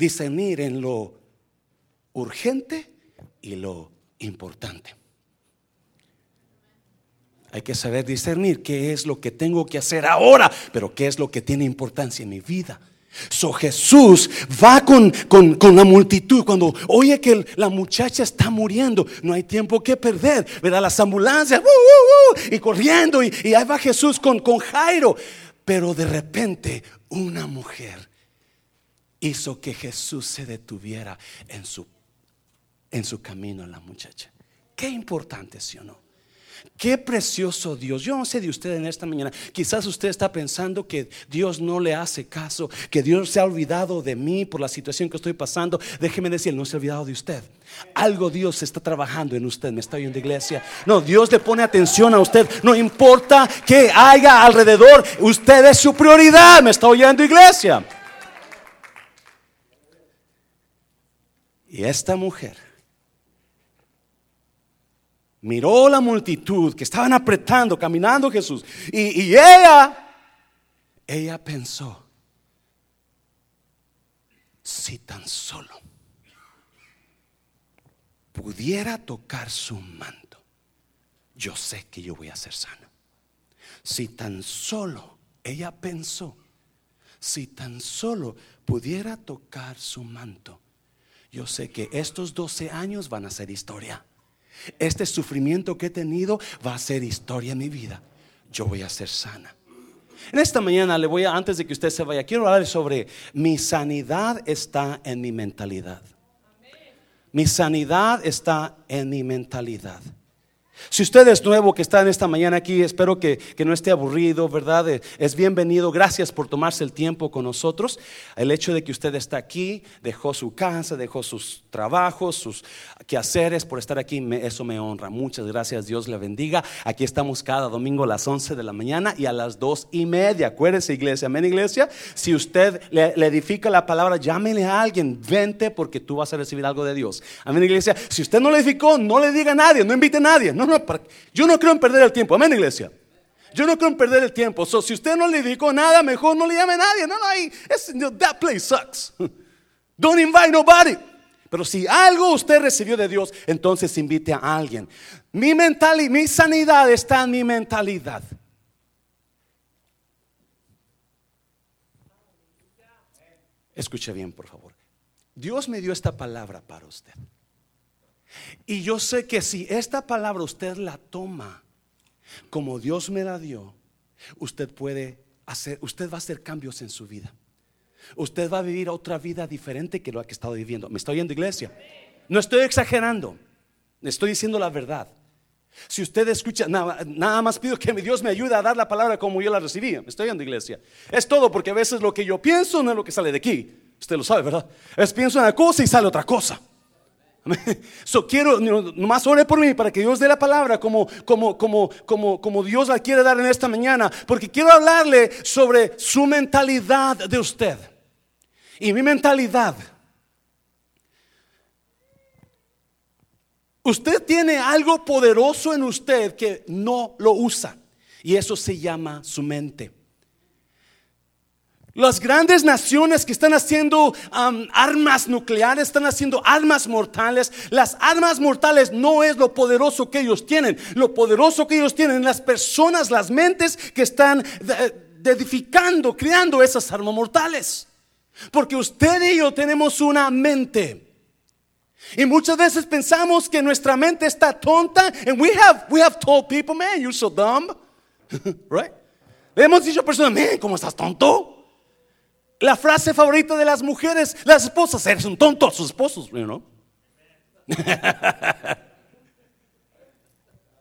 discernir en lo urgente y lo importante. Hay que saber discernir qué es lo que tengo que hacer ahora, pero qué es lo que tiene importancia en mi vida. So Jesús va con, con, la multitud cuando oye que la muchacha está muriendo, no hay tiempo que perder, ¿verdad? Las ambulancias, uh, uh, uh, y corriendo, y, ahí va Jesús con, con Jairo. Pero de repente una mujer hizo que Jesús se detuviera en su, en su camino la muchacha. Qué importante, ¿sí o no? Qué precioso Dios. Yo no sé de usted en esta mañana. Quizás usted está pensando que Dios no le hace caso, que Dios se ha olvidado de mí por la situación que estoy pasando. Déjeme decir, no se ha olvidado de usted. Algo Dios está trabajando en usted. ¿Me está oyendo iglesia? No, Dios le pone atención a usted. No importa que haya alrededor, usted es su prioridad. ¿Me está oyendo iglesia? Y esta mujer miró la multitud que estaban apretando, caminando Jesús. Y, ella, ella pensó, si tan solo pudiera tocar su manto, yo sé que yo voy a ser sana. Si tan solo, ella pensó, si tan solo pudiera tocar su manto, yo sé que estos 12 años van a ser historia. Este sufrimiento que he tenido va a ser historia en mi vida. Yo voy a ser sana. En esta mañana le voy a, antes de que usted se vaya, quiero hablar sobre mi sanidad está en mi mentalidad. Mi sanidad está en mi mentalidad. Si usted es nuevo que está en esta mañana aquí, espero que, no esté aburrido, ¿verdad? Eh, es bienvenido. Gracias por tomarse el tiempo con nosotros. El hecho de que usted está aquí, dejó su casa, dejó sus trabajos, sus quehaceres por estar aquí, eso me honra. Muchas gracias, Dios le bendiga. Aquí estamos cada domingo a las 11 de la mañana y a las 2 y media. Acuérdese, iglesia. Amén, iglesia. Si usted le, edifica la palabra, llámele a alguien, vente porque tú vas a recibir algo de Dios. Amén, iglesia. Si usted no le edificó, no le diga a nadie, no invite a nadie. No, yo no creo en perder el tiempo. Amén, iglesia. Yo no creo en perder el tiempo. Si usted no le dedicó nada, mejor no le llame a nadie. No, no, hay, that place sucks. Don't invite nobody. Pero si algo usted recibió de Dios, entonces invite a alguien. Mi mentalidad, mi sanidad está en mi mentalidad. Escuche bien, por favor. Dios me dio esta palabra para usted. Y yo sé que si esta palabra usted la toma como Dios me la dio, usted puede hacer, usted va a hacer cambios en su vida. Usted va a vivir otra vida diferente que lo que ha estado viviendo. ¿Me estoy oyendo, iglesia? No estoy exagerando. Estoy diciendo la verdad. Si usted escucha, nada, nada, más pido que Dios me ayude a dar la palabra como yo la recibí. Me estoy oyendo, iglesia. Es todo porque a veces lo que yo pienso no es lo que sale de aquí. Usted lo sabe, ¿verdad? Es pienso una cosa y sale otra cosa. So quiero, nomás ore por mí para que Dios dé la palabra como, como, como, como, como Dios la quiere dar en esta mañana. Porque quiero hablarle sobre su mentalidad de usted. Y mi mentalidad. Usted tiene algo poderoso en usted que no lo usa. Y eso se llama su mente. Las grandes naciones que están haciendo armas nucleares, están haciendo armas mortales. Las armas mortales no es lo poderoso que ellos tienen. Lo poderoso que ellos tienen, las personas, las mentes que están edificando, creando esas armas mortales. Porque usted y yo tenemos una mente. Y muchas veces pensamos que nuestra mente está tonta. And we have, we have told people, man, you're so dumb. right? Hemos dicho a personas, man, ¿cómo estás tonto? La frase favorita de las mujeres, las esposas, eres un tonto, sus esposos, know.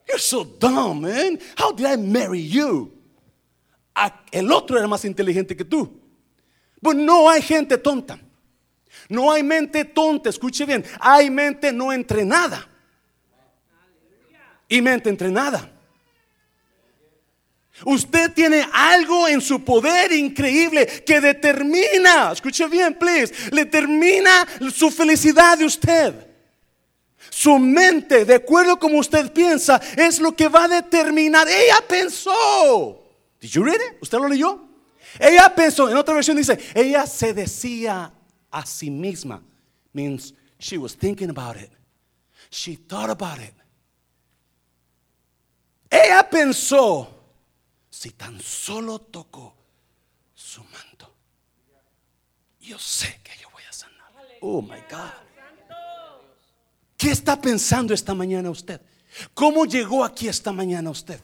You're so dumb, man. How did I marry you? El otro era más inteligente que tú. Pues no hay gente tonta. No hay mente tonta, escuche bien. Hay mente no entrenada. Y mente entrenada. Usted tiene algo en su poder increíble que determina, escuche bien, please, determina su felicidad de usted. Su mente, de acuerdo como usted piensa, es lo que va a determinar. Ella pensó. Did you read it? ¿Usted lo leyó? Ella pensó, en otra versión dice, ella se decía a sí misma means she was thinking about it. She thought about it. Ella pensó, si tan solo tocó su manto, yo sé que yo voy a sanar. Oh my God. ¿Qué está pensando esta mañana usted? ¿Cómo llegó aquí esta mañana usted?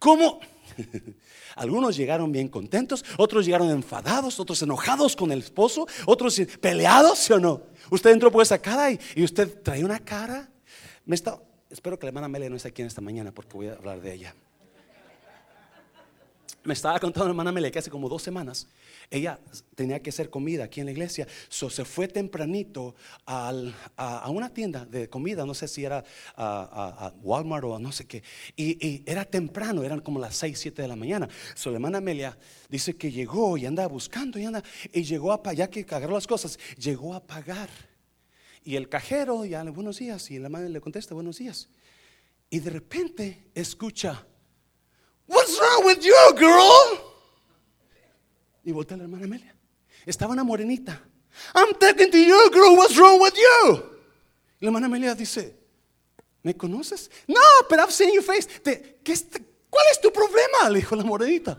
¿Cómo? Algunos llegaron bien contentos, otros llegaron enfadados, otros enojados con el esposo, otros peleados, ¿sí o no? Usted entró por esa cara y, usted trae una cara. Me está, espero que la hermana Amelia no esté aquí en esta mañana porque voy a hablar de ella. Me estaba contando la hermana Amelia que hace como dos semanas ella tenía que hacer comida aquí en la iglesia. So, se fue tempranito a, una tienda de comida, no sé si era a, Walmart o no sé qué. Y, era temprano, eran como las 6, 7 de la mañana. So, la hermana Amelia dice que llegó y andaba buscando y, anda, y llegó a pagar, que agarró las cosas, llegó a pagar. Y el cajero, ya le buenos días, y la madre le contesta buenos días. Y de repente escucha, What's wrong with you, girl? Y voltea la hermana Amelia. Estaba una morenita. I'm talking to you, girl. What's wrong with you? Y la hermana Amelia dice, ¿me conoces? No, but I've seen your face. ¿Cuál es tu problema? Le dijo la morenita.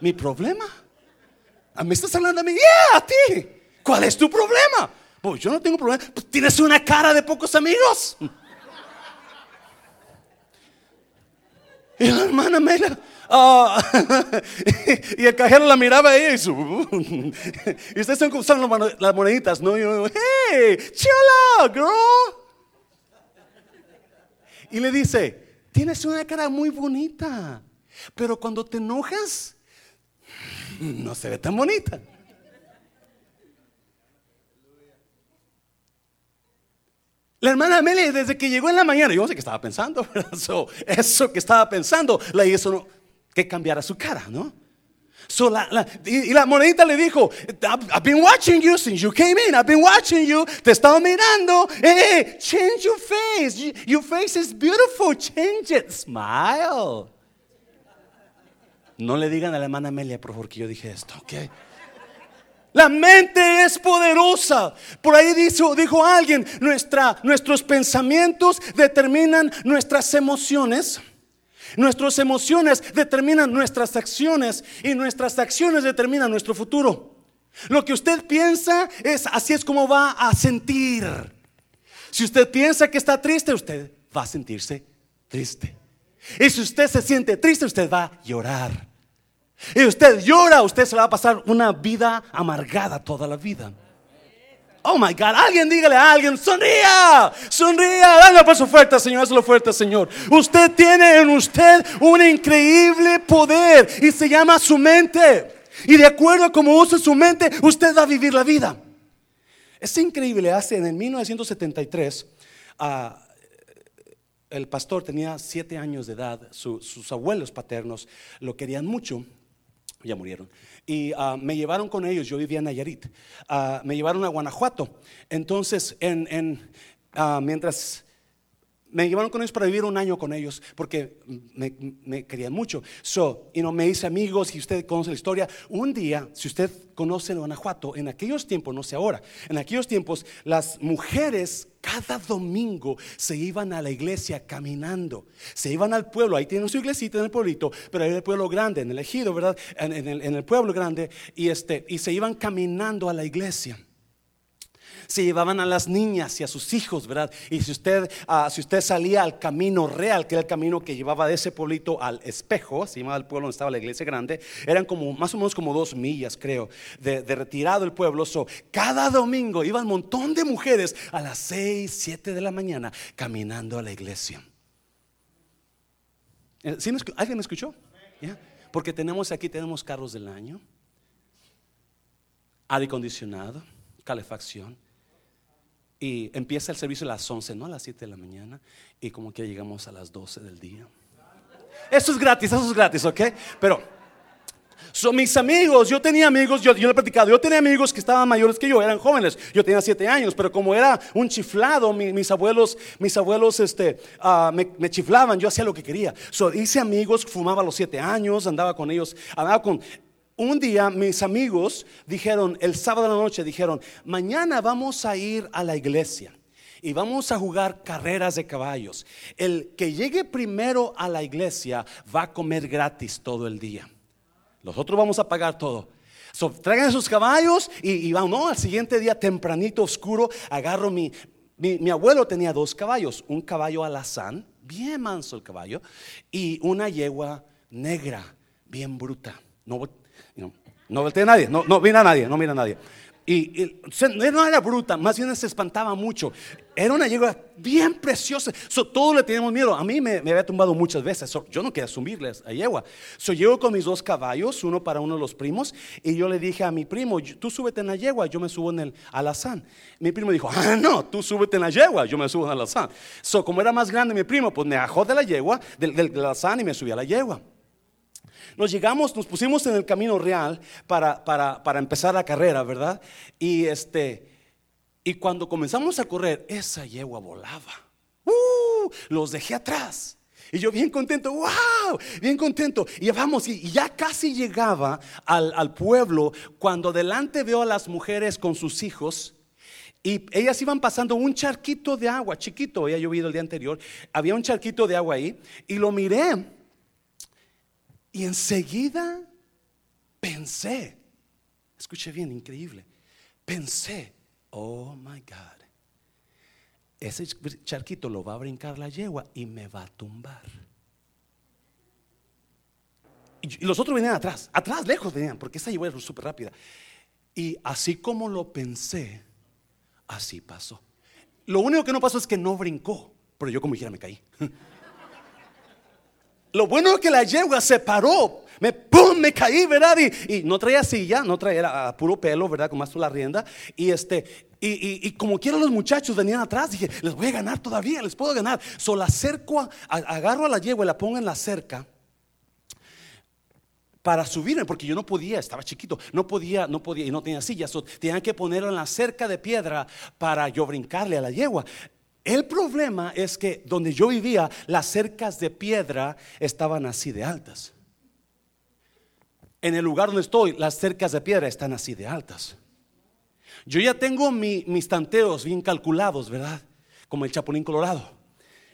¿Mi problema? ¿A mí estás hablando a mí? Yeah, a ti. ¿Cuál es tu problema? Pues yo no tengo problema. Pues tienes una cara de pocos amigos. Y la hermana Amelia Ah, y el cajero la miraba y, su, y ustedes están usando las moneditas, ¿no? Y yo, hey, chola, girl. Y le dice, tienes una cara muy bonita, pero cuando te enojas, no se ve tan bonita. La hermana Amelia, desde que llegó en la mañana, yo no sé qué estaba pensando, eso que estaba pensando, la hizo que cambiara su cara, ¿no? y, la monedita le dijo, I've been watching you since you came in. I've been watching you. Te estaba mirando. Hey, change your face. Your face is beautiful. Change it. Smile. No le digan a la hermana Amelia, por favor, que yo dije esto, ¿ok? La mente es poderosa. Por ahí dijo, dijo alguien, nuestros pensamientos determinan nuestras emociones. Nuestras emociones determinan nuestras acciones y nuestras acciones determinan nuestro futuro. Lo que usted piensa es así es como va a sentir. Si usted piensa que está triste, usted va a sentirse triste. Y si usted se siente triste, usted va a llorar. Y usted llora, usted se va a pasar una vida amargada toda la vida. Oh my God, alguien dígale a alguien, sonría, sonría, dale paso fuerte, Señor, hazlo fuerte, Señor. Usted tiene en usted un increíble poder y se llama su mente. Y de acuerdo a cómo use su mente, usted va a vivir la vida. Es increíble, hace en el 1973, ah, el pastor tenía siete años de edad, sus abuelos paternos lo querían mucho, ya murieron y ah, me llevaron con ellos, yo vivía en Nayarit, ah, me llevaron a Guanajuato. Entonces, en, ah, mientras me llevaron con ellos para vivir un año con ellos porque me, querían mucho. So, y no me hice amigos y usted conoce la historia. Un día, si usted conoce Guanajuato, en aquellos tiempos, no sé ahora, en aquellos tiempos las mujeres cada domingo se iban a la iglesia caminando. Se iban al pueblo, ahí tienen su iglesita en el pueblito, pero hay el pueblo grande, en el ejido, ¿verdad? En, el, en el pueblo grande y, este, y se iban caminando a la iglesia se llevaban a las niñas y a sus hijos, ¿verdad? Y si usted, ah, si usted salía al camino real, que era el camino que llevaba de ese pueblito al espejo, se llamaba el pueblo donde estaba la iglesia grande, eran como más o menos como dos millas, creo, de, retirado el pueblo. So, cada domingo iban un montón de mujeres a las 6, 7 de la mañana caminando a la iglesia. Eh, ¿Alguien me escuchó? Porque tenemos aquí, tenemos carros del año, aire acondicionado, calefacción. Y empieza el servicio a las 11, no a las 7 de la mañana. Y como que llegamos a las 12 del día. Eso es gratis, eso es gratis, ¿ok? Pero son mis amigos, yo tenía amigos, yo, yo le he platicado, yo tenía amigos que estaban mayores que yo, eran jóvenes, yo tenía 7 años, pero como era un chiflado, mis abuelos, mis abuelos este, ah, me, chiflaban, yo hacía lo que quería. So, hice amigos, fumaba a los 7 años, andaba con ellos, andaba con un día mis amigos dijeron, el sábado de la noche dijeron, mañana vamos a ir a la iglesia y vamos a jugar carreras de caballos. El que llegue primero a la iglesia va a comer gratis todo el día. Nosotros vamos a pagar todo. Traigan sus caballos y, vamos, no, al siguiente día tempranito, oscuro, agarro mi, mi, abuelo tenía dos caballos, un caballo alazán, bien manso el caballo, y una yegua negra, bien bruta. No, no, no voltea a nadie, no, no mira a nadie, no mira a nadie. Y, no era bruta, más bien se espantaba mucho. Era una yegua bien preciosa. So, todos le teníamos miedo. A mí me, había tumbado muchas veces. yo no quería subirles a yegua. So, llego con mis dos caballos, uno para uno de los primos. Y yo le dije a mi primo, tú súbete en la yegua, yo me subo en el alazán. Mi primo dijo, ah, no, tú súbete en la yegua, yo me subo en el alazán. So, como era más grande mi primo, pues me bajó de la yegua, del, del alazán y me subí a la yegua. Nos llegamos, nos pusimos en el camino real para, para, empezar la carrera, ¿verdad? Y, este, y cuando comenzamos a correr, esa yegua volaba. ¡Uh! Los dejé atrás. Y yo bien contento, wow, bien contento. Y vamos, y ya casi llegaba al, al, pueblo cuando delante veo a las mujeres con sus hijos. Y ellas iban pasando un charquito de agua, chiquito, había llovido el día anterior. Había un charquito de agua ahí. Y lo miré y enseguida pensé, escuche bien, increíble, pensé, oh my God, ese charquito lo va a brincar la yegua y me va a tumbar. Y los otros venían atrás, atrás, lejos venían, porque esa yegua era súper rápida. Y así como lo pensé, así pasó. Lo único que no pasó es que no brincó, pero yo como dijera me caí. Lo bueno es que la yegua se paró. Me, ¡pum! me caí, ¿verdad? Y, no traía silla, no traía puro pelo, ¿verdad? Como más la rienda. Y este, y, como quieran los muchachos venían atrás, dije, les voy a ganar todavía, les puedo ganar. So la cerco, agarro a la yegua y la pongo en la cerca para subirme, porque yo no podía, estaba chiquito, no podía, no podía y no tenía silla. So, tenían que ponerlo en la cerca de piedra para yo brincarle a la yegua. El problema es que donde yo vivía, las cercas de piedra estaban así de altas. En el lugar donde estoy, las cercas de piedra están así de altas. Yo ya tengo mis tanteos bien calculados, ¿verdad? Como el chapulín colorado.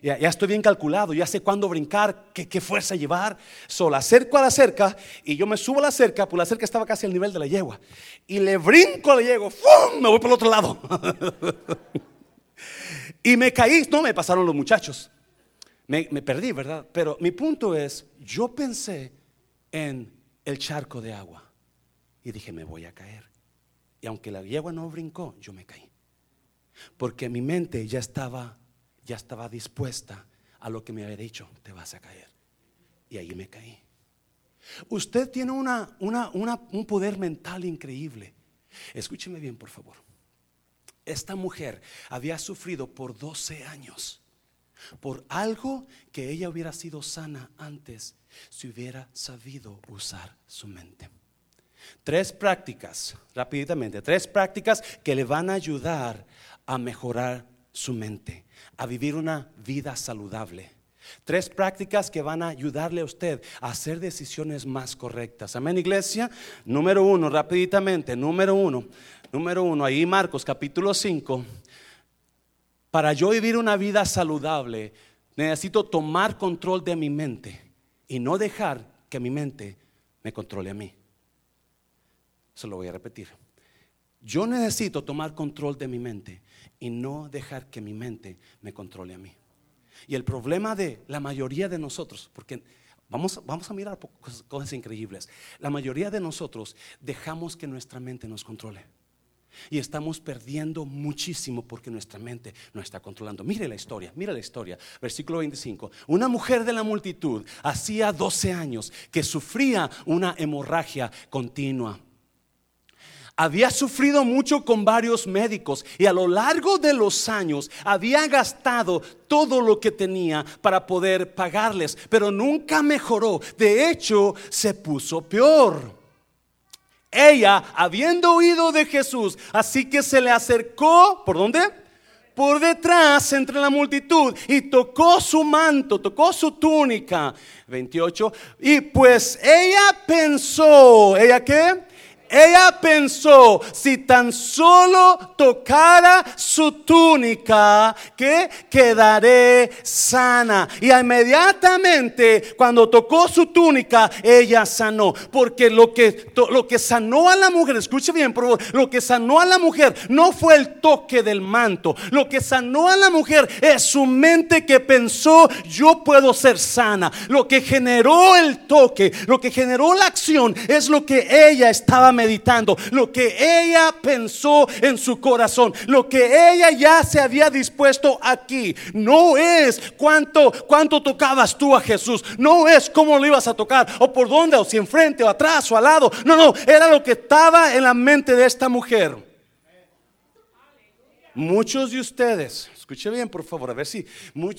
Ya, estoy bien calculado, ya sé cuándo brincar, qué, fuerza llevar. Solo acerco a la cerca y yo me subo a la cerca, pues la cerca estaba casi al nivel de la yegua. Y le brinco a la yegua, ¡fum! me voy por el otro lado. Y me caí, no me pasaron los muchachos. Me, perdí, ¿verdad? Pero mi punto es, yo pensé en el charco de agua y dije, me voy a caer. Y aunque la yegua no brincó, yo me caí. Porque mi mente ya estaba, ya estaba dispuesta a lo que me había dicho, te vas a caer. Y ahí me caí. Usted tiene una, un poder mental increíble. Escúcheme bien, por favor. Esta mujer había sufrido por 12 años por algo que ella hubiera sido sana antes si hubiera sabido usar su mente. Tres prácticas, rápidamente, tres prácticas que le van a ayudar a mejorar su mente, a vivir una vida saludable. Tres prácticas que van a ayudarle a usted a hacer decisiones más correctas. Amén, iglesia. Número uno, rapiditamente, número uno, número uno, ahí Marcos capítulo 5, para yo vivir una vida saludable, necesito tomar control de mi mente y no dejar que mi mente me controle a mí. Se lo voy a repetir. Yo necesito tomar control de mi mente y no dejar que mi mente me controle a mí. Y el problema de la mayoría de nosotros, porque vamos, vamos a mirar cosas, cosas increíbles, la mayoría de nosotros dejamos que nuestra mente nos controle. Y estamos perdiendo muchísimo porque nuestra mente no está controlando. Mire la historia, mire la historia. Versículo 25. Una mujer de la multitud hacía 12 años que sufría una hemorragia continua. Había sufrido mucho con varios médicos y a lo largo de los años había gastado todo lo que tenía para poder pagarles, pero nunca mejoró. De hecho, se puso peor. Ella, habiendo oído de Jesús, así que se le acercó, ¿por dónde? por detrás entre la multitud y tocó su manto, tocó su túnica. 28. Y pues ella pensó, ¿ella qué? Ella pensó, si tan solo tocara su túnica, que quedaré sana. Y inmediatamente cuando tocó su túnica, ella sanó. Porque lo que, lo que sanó a la mujer, escuche bien, por favor, lo que sanó a la mujer no fue el toque del manto. Lo que sanó a la mujer es su mente que pensó, yo puedo ser sana. Lo que generó el toque, lo que generó la acción es lo que ella estaba meditando, lo que ella pensó en su corazón, lo que ella ya se había dispuesto aquí. No es cuánto, cuánto tocabas tú a Jesús, no es cómo lo ibas a tocar, o por dónde, o si enfrente, o atrás, o al lado. No, no, era lo que estaba en la mente de esta mujer. Muchos de ustedes, escuche bien por favor, a ver si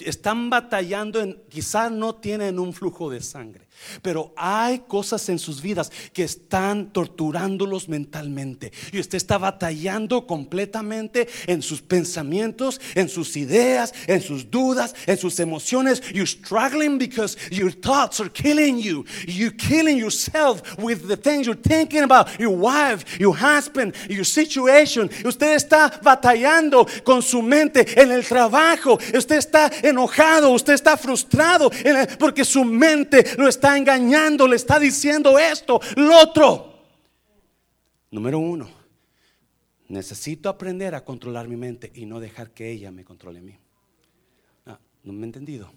están batallando en, quizás no tienen un flujo de sangre. Pero hay cosas en sus vidas que están torturándolos mentalmente. Y usted está batallando completamente en sus pensamientos, en sus ideas, en sus dudas, en sus emociones. You're struggling because your thoughts are killing you. You're killing yourself with the things you're thinking about. Your wife, your husband, your situation. Usted está batallando con su mente en el trabajo. Usted está enojado. Usted está frustrado porque su mente lo está engañando, le está diciendo esto, lo otro. Número uno, necesito aprender a controlar mi mente y no dejar que ella me controle a mí. Ah, no me he entendido.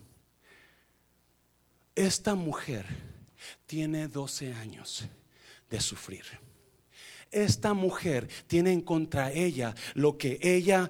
Esta mujer tiene 12 años de sufrir esta mujer tiene en contra ella lo que ella,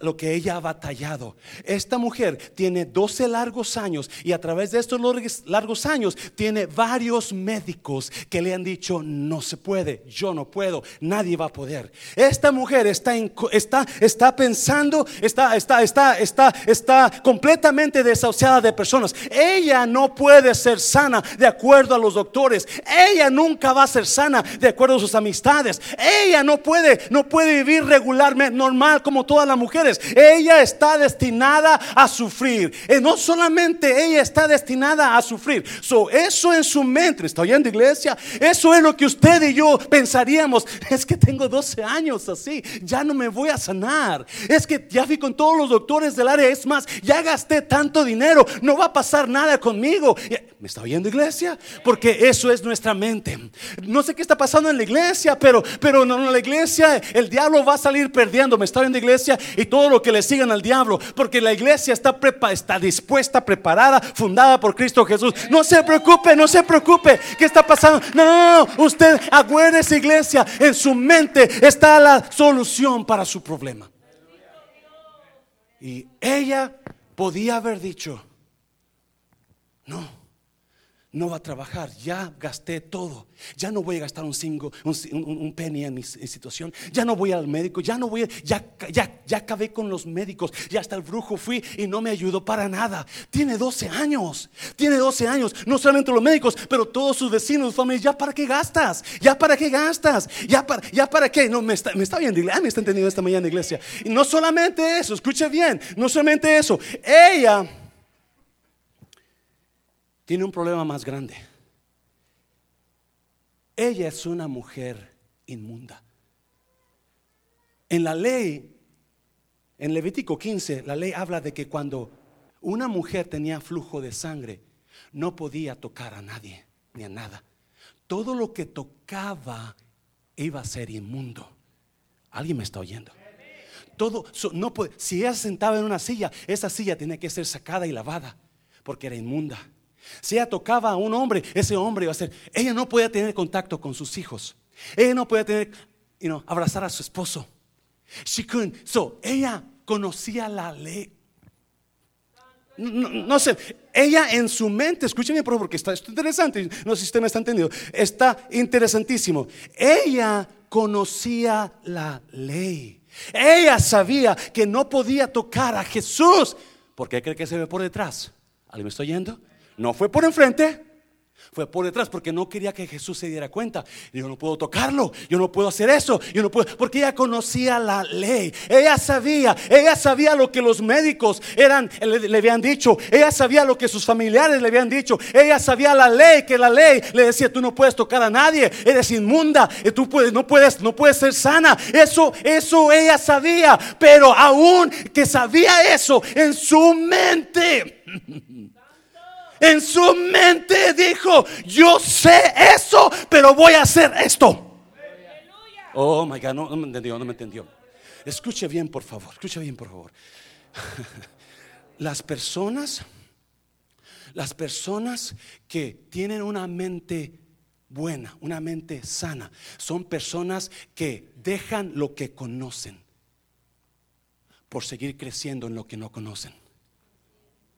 lo que ella ha batallado. Esta mujer tiene 12 largos años y a través de estos largos años tiene varios médicos que le han dicho no se puede, yo no puedo, nadie va a poder. Esta mujer está, está, está pensando, está, está, está, está, está completamente desahuciada de personas. Ella no puede ser sana de acuerdo a los doctores. Ella nunca va a ser sana de acuerdo a sus amistades. Ella no puede, no puede vivir regularmente, normal como todas las mujeres. Ella está destinada a sufrir. Y eh, no solamente ella está destinada a sufrir. So, eso en su mente, ¿está oyendo iglesia? Eso es lo que usted y yo pensaríamos. Es que tengo 12 años así, ya no me voy a sanar. Es que ya fui con todos los doctores del área. Es más, ya gasté tanto dinero, no va a pasar nada conmigo. ¿Me está oyendo iglesia? Porque eso es nuestra mente. No sé qué está pasando en la iglesia, pero pero, no, la iglesia el diablo va a salir perdiendo. Me está en la iglesia y todo lo que le sigan al diablo, porque la iglesia está, prepa, está dispuesta, preparada, fundada por Cristo Jesús. No se preocupe, no se preocupe. ¿Qué está pasando? No, no, no. Usted acuérdese, iglesia, en su mente está la solución para su problema. Y ella podía haber dicho, no no va a trabajar, ya gasté todo, ya no voy a gastar un, cinco, un, penny en mi situación, ya no voy al médico, ya no voy, ya, ya, ya acabé con los médicos, ya hasta el brujo fui y no me ayudó para nada. Tiene 12 años, tiene 12 años, no solamente los médicos, pero todos sus vecinos, familias, ya para qué gastas, ya para qué gastas, ya para, qué, no, me está, me está viendo, ah, me está entendiendo esta mañana iglesia. Y no solamente eso, escuche bien, no solamente eso, ella tiene un problema más grande. Ella es una mujer inmunda. En la ley, en Levítico 15, la ley habla de que cuando una mujer tenía flujo de sangre, no podía tocar a nadie ni a nada. Todo lo que tocaba iba a ser inmundo. ¿Alguien me está oyendo? Todo, no si ella sentaba en una silla, esa silla tenía que ser sacada y lavada porque era inmunda. Si ella tocaba a un hombre, ese hombre iba a ser. Ella no podía tener contacto con sus hijos. Ella no podía tener, abrazar a su esposo. So, ella conocía la ley. No, sé, ella en su mente, escúcheme por favor, porque está interesante, no sé si usted me está entendiendo, está interesantísimo. Ella conocía la ley. Ella sabía que no podía tocar a Jesús. ¿Por qué cree que se ve por detrás? ¿Alguien me está oyendo? No fue por enfrente, Fue por detrás porque no quería que Jesús se diera cuenta. Yo no puedo tocarlo, yo no puedo hacer eso, yo no puedo, porque ella conocía la ley. Ella sabía, ella sabía lo que los médicos eran, le, habían dicho. Ella sabía lo que sus familiares le habían dicho. Ella sabía la ley, que la ley le decía, tú no puedes tocar a nadie, eres inmunda, tú puedes, no puedes, no puedes ser sana. Eso, eso ella sabía, pero aún que sabía eso en su mente. En su mente dijo, yo sé eso, pero voy a hacer esto. Oh, my God, no, me entendió, no me entendió. Escuche bien, por favor, escuche bien, por favor. Las personas, las personas que tienen una mente buena, una mente sana, son personas que dejan lo que conocen por seguir creciendo en lo que no conocen.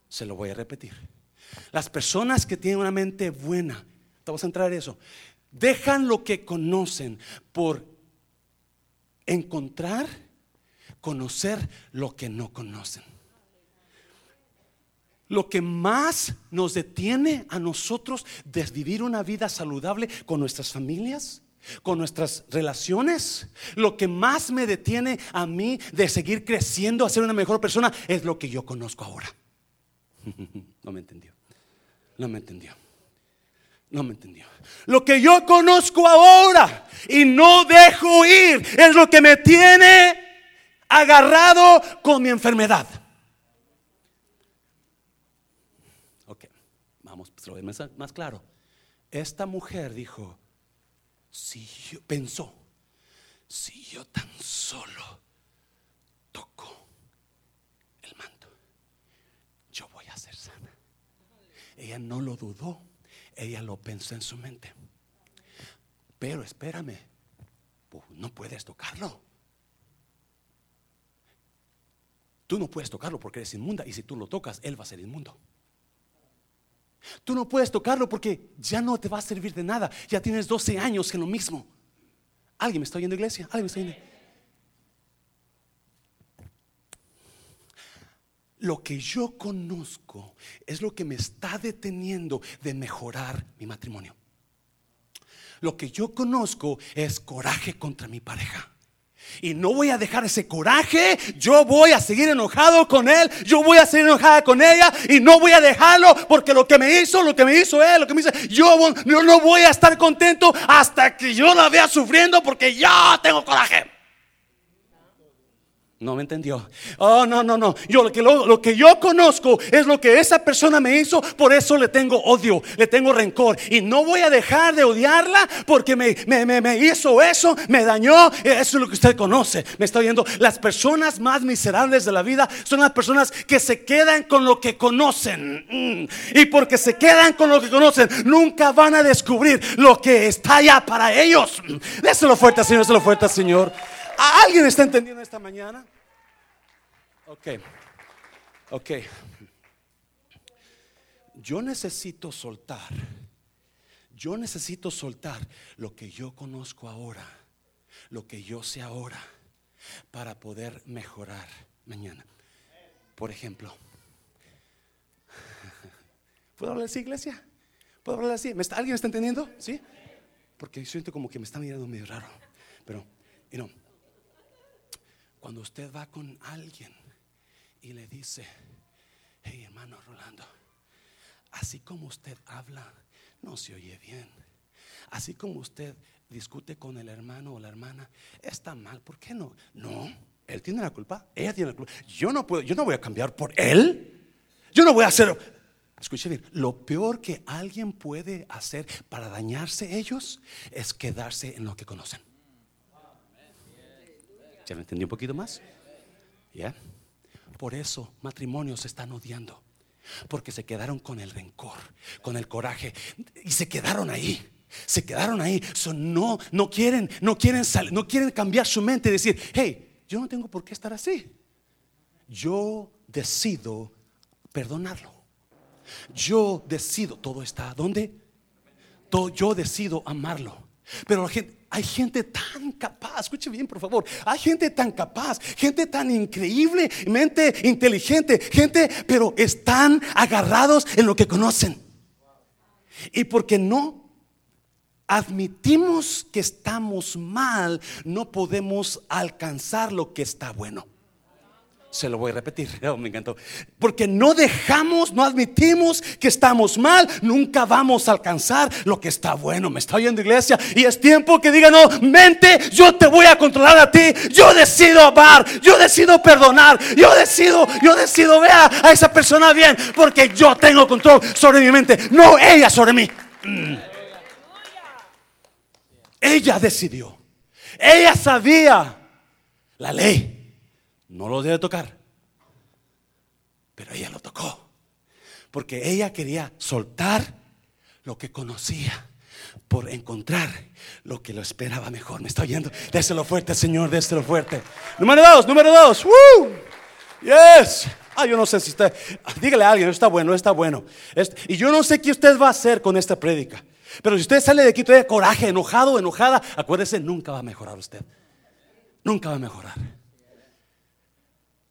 Se lo voy a repetir. Las personas que tienen una mente buena, vamos a entrar en eso, dejan lo que conocen por encontrar, conocer lo que no conocen. Lo que más nos detiene a nosotros de vivir una vida saludable con nuestras familias, con nuestras relaciones, lo que más me detiene a mí de seguir creciendo, a ser una mejor persona, es lo que yo conozco ahora. no me entendió. No me entendió. No me entendió. Lo que yo conozco ahora y no dejo ir es lo que me tiene agarrado con mi enfermedad. Ok, vamos a ver más, más claro. Esta mujer dijo, si yo pensó, si yo tan solo Ella no lo dudó, ella lo pensó en su mente. Pero espérame, no puedes tocarlo. Tú no puedes tocarlo porque eres inmunda y si tú lo tocas, él va a ser inmundo. Tú no puedes tocarlo porque ya no te va a servir de nada. Ya tienes 12 años en lo mismo. ¿Alguien me está oyendo, iglesia? ¿Alguien me está oyendo? Lo que yo conozco es lo que me está deteniendo de mejorar mi matrimonio. Lo que yo conozco es coraje contra mi pareja. Y no voy a dejar ese coraje. Yo voy a seguir enojado con él. Yo voy a seguir enojada con ella. Y no voy a dejarlo porque lo que me hizo, lo que me hizo él, lo que me hizo, yo no, voy a estar contento hasta que yo la vea sufriendo porque ya tengo coraje. No me entendió. Oh, no, no, no. Yo lo que, lo, que yo conozco es lo que esa persona me hizo, por eso le tengo odio, le tengo rencor. Y no voy a dejar de odiarla porque me, me, hizo eso, me dañó. Eso es lo que usted conoce. Me está viendo. Las personas más miserables de la vida son las personas que se quedan con lo que conocen. Mm. Y porque se quedan con lo que conocen, nunca van a descubrir lo que está allá para ellos. Déselo fuerte, Señor, déselo fuerte, Señor. ¿Alguien está entendiendo esta mañana? Ok, ok. Yo necesito soltar, yo necesito soltar lo que yo conozco ahora, lo que yo sé ahora, para poder mejorar mañana. Por ejemplo, ¿puedo hablar así, iglesia? ¿Puedo hablar así? ¿Alguien está entendiendo? ¿Sí? Porque siento como que me está mirando medio raro. Pero, y no, cuando usted va con alguien y le dice, hey hermano Rolando, así como usted habla, no se oye bien. Así como usted discute con el hermano o la hermana, está mal, ¿por qué no? No, él tiene la culpa, ella tiene la culpa. Yo no puedo, yo no voy a cambiar por él. Yo no voy a hacer, escuche bien, lo peor que alguien puede hacer para dañarse ellos es quedarse en lo que conocen. ¿Ya me entendí un poquito más? ¿Ya? Por eso matrimonios se están odiando. Porque se quedaron con el rencor, con el coraje. Y se quedaron ahí. Se quedaron ahí. no, no quieren, no quieren salir, no quieren cambiar su mente y decir, hey, yo no tengo por qué estar así. Yo decido perdonarlo. Yo decido, todo está, ¿dónde? Yo decido amarlo. Pero hay gente tan capaz, escuche bien por favor, hay gente tan capaz, gente tan increíble, mente inteligente, gente, pero están agarrados en lo que conocen. Y porque no admitimos que estamos mal, no podemos alcanzar lo que está bueno. Se lo voy a repetir, oh, me encantó. Porque no dejamos, no admitimos que estamos mal, nunca vamos a alcanzar lo que está bueno. Me está oyendo iglesia y es tiempo que diga, no, mente, yo te voy a controlar a ti. Yo decido amar, yo decido perdonar, yo decido, yo decido ver a esa persona bien, porque yo tengo control sobre mi mente, no ella sobre mí. Mm. Ella decidió, ella sabía la ley no lo debe tocar. Pero ella lo tocó. Porque ella quería soltar lo que conocía por encontrar lo que lo esperaba mejor. ¿Me está oyendo? Déselo fuerte, Señor, déselo fuerte. Número dos, número dos. ¡Woo! Yes. Ah, yo no sé si usted, dígale a alguien, está bueno, está bueno. y yo no sé qué usted va a hacer con esta prédica. Pero si usted sale de aquí todavía coraje, enojado, enojada, acuérdese, nunca va a mejorar usted. Nunca va a mejorar.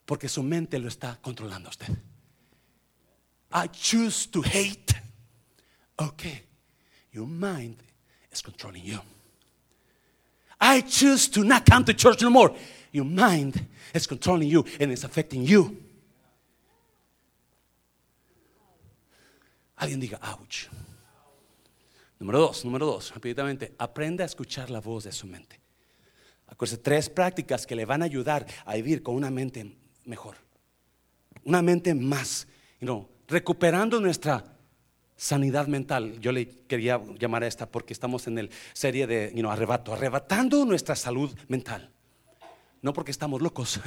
Porque su mente lo está controlando a usted. I choose to hate. Okay, your mind is controlling you. I choose to not come to church no more. Your mind is controlling you and it's affecting you. Alguien diga, ouch. Número dos, número dos, rápidamente, aprende a escuchar la voz de su mente. Acuérdese, tres prácticas que le van a ayudar a vivir con una mente mejor. Una mente más, recuperando nuestra sanidad mental. Yo le quería llamar a esta porque estamos en el serie de arrebato, arrebatando nuestra salud mental. No porque estamos locos,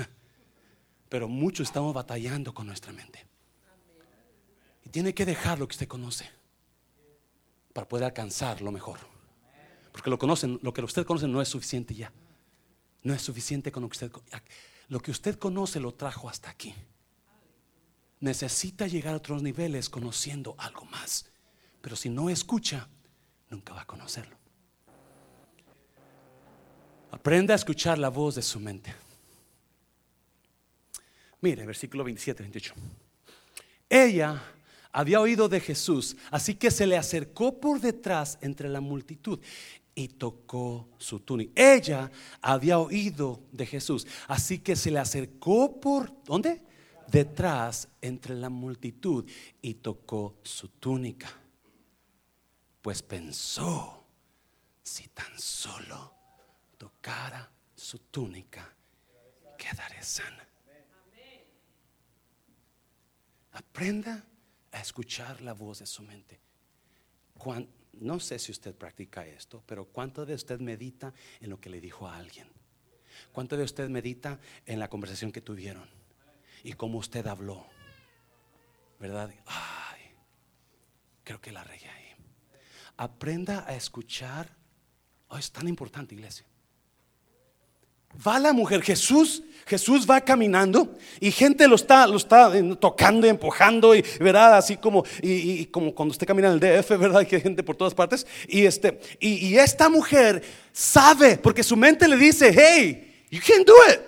pero muchos estamos batallando con nuestra mente. Y tiene que dejar lo que usted conoce para poder alcanzar lo mejor. Porque lo conocen, lo que usted conoce no es suficiente ya. No es suficiente con lo que usted lo que usted conoce lo trajo hasta aquí. Necesita llegar a otros niveles conociendo algo más. Pero si no escucha, nunca va a conocerlo. Aprenda a escuchar la voz de su mente. Mire, versículo 27, 28. Ella había oído de Jesús, así que se le acercó por detrás entre la multitud y tocó su túnica. Ella había oído de Jesús, así que se le acercó por, ¿dónde? Detrás, entre la multitud, y tocó su túnica. Pues pensó, si tan solo tocara su túnica, quedaré sana. Aprenda a escuchar la voz de su mente. No sé si usted practica esto, pero ¿cuánto de usted medita en lo que le dijo a alguien? ¿Cuánto de usted medita en la conversación que tuvieron? Y cómo usted habló. ¿Verdad? Ay, creo que la regué ahí. Aprenda a escuchar. Oh, es tan importante, iglesia. Va la mujer, Jesús, Jesús va caminando y gente lo está, lo está tocando, empujando y verdad, así como y, como cuando usted camina en el DF, verdad, que hay gente por todas partes y este y, y, esta mujer sabe porque su mente le dice, hey, you can't do it.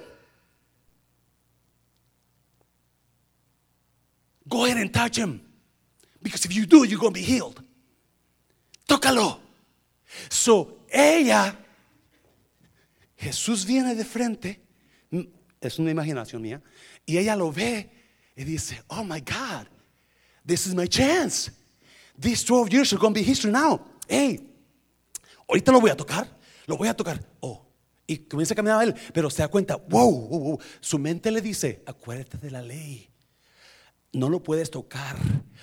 Go ahead and touch him, because if you do, you're going to be healed. Tócalo. So ella Jesús viene de frente, mm, es una imaginación mía, y ella lo ve y dice, oh my God, this is my chance. These 12 years are going to be history now. Hey, ahorita lo voy a tocar, lo voy a tocar. Oh, y comienza a caminar a él, pero se da cuenta, wow, wow, wow, su mente le dice, acuérdate de la ley. No lo puedes tocar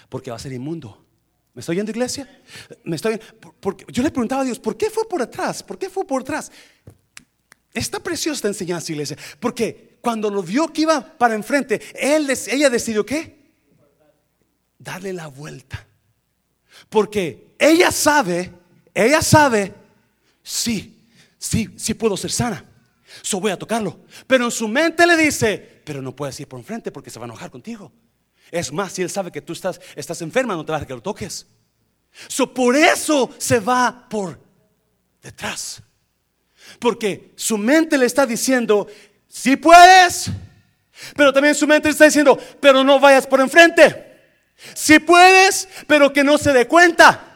porque va a ser inmundo. ¿Me estoy oyendo, iglesia? Me estoy porque yo le preguntaba a Dios, ¿por qué fue por atrás? ¿Por qué fue por atrás? Está preciosa esta enseñanza, iglesia. Porque cuando lo vio que iba para enfrente, ella decidió qué? Darle la vuelta. Porque ella sabe, ella sabe, sí, sí, sí puedo ser sana. So voy a tocarlo. Pero en su mente le dice, pero no puedes ir por enfrente porque se va a enojar contigo. Es más, si él sabe que tú estás, estás enferma, no te va a que lo toques. So por eso se va por detrás. Porque su mente le está diciendo, si puedes, pero también su mente le está diciendo, pero no vayas por enfrente. Si puedes, pero que no se dé cuenta.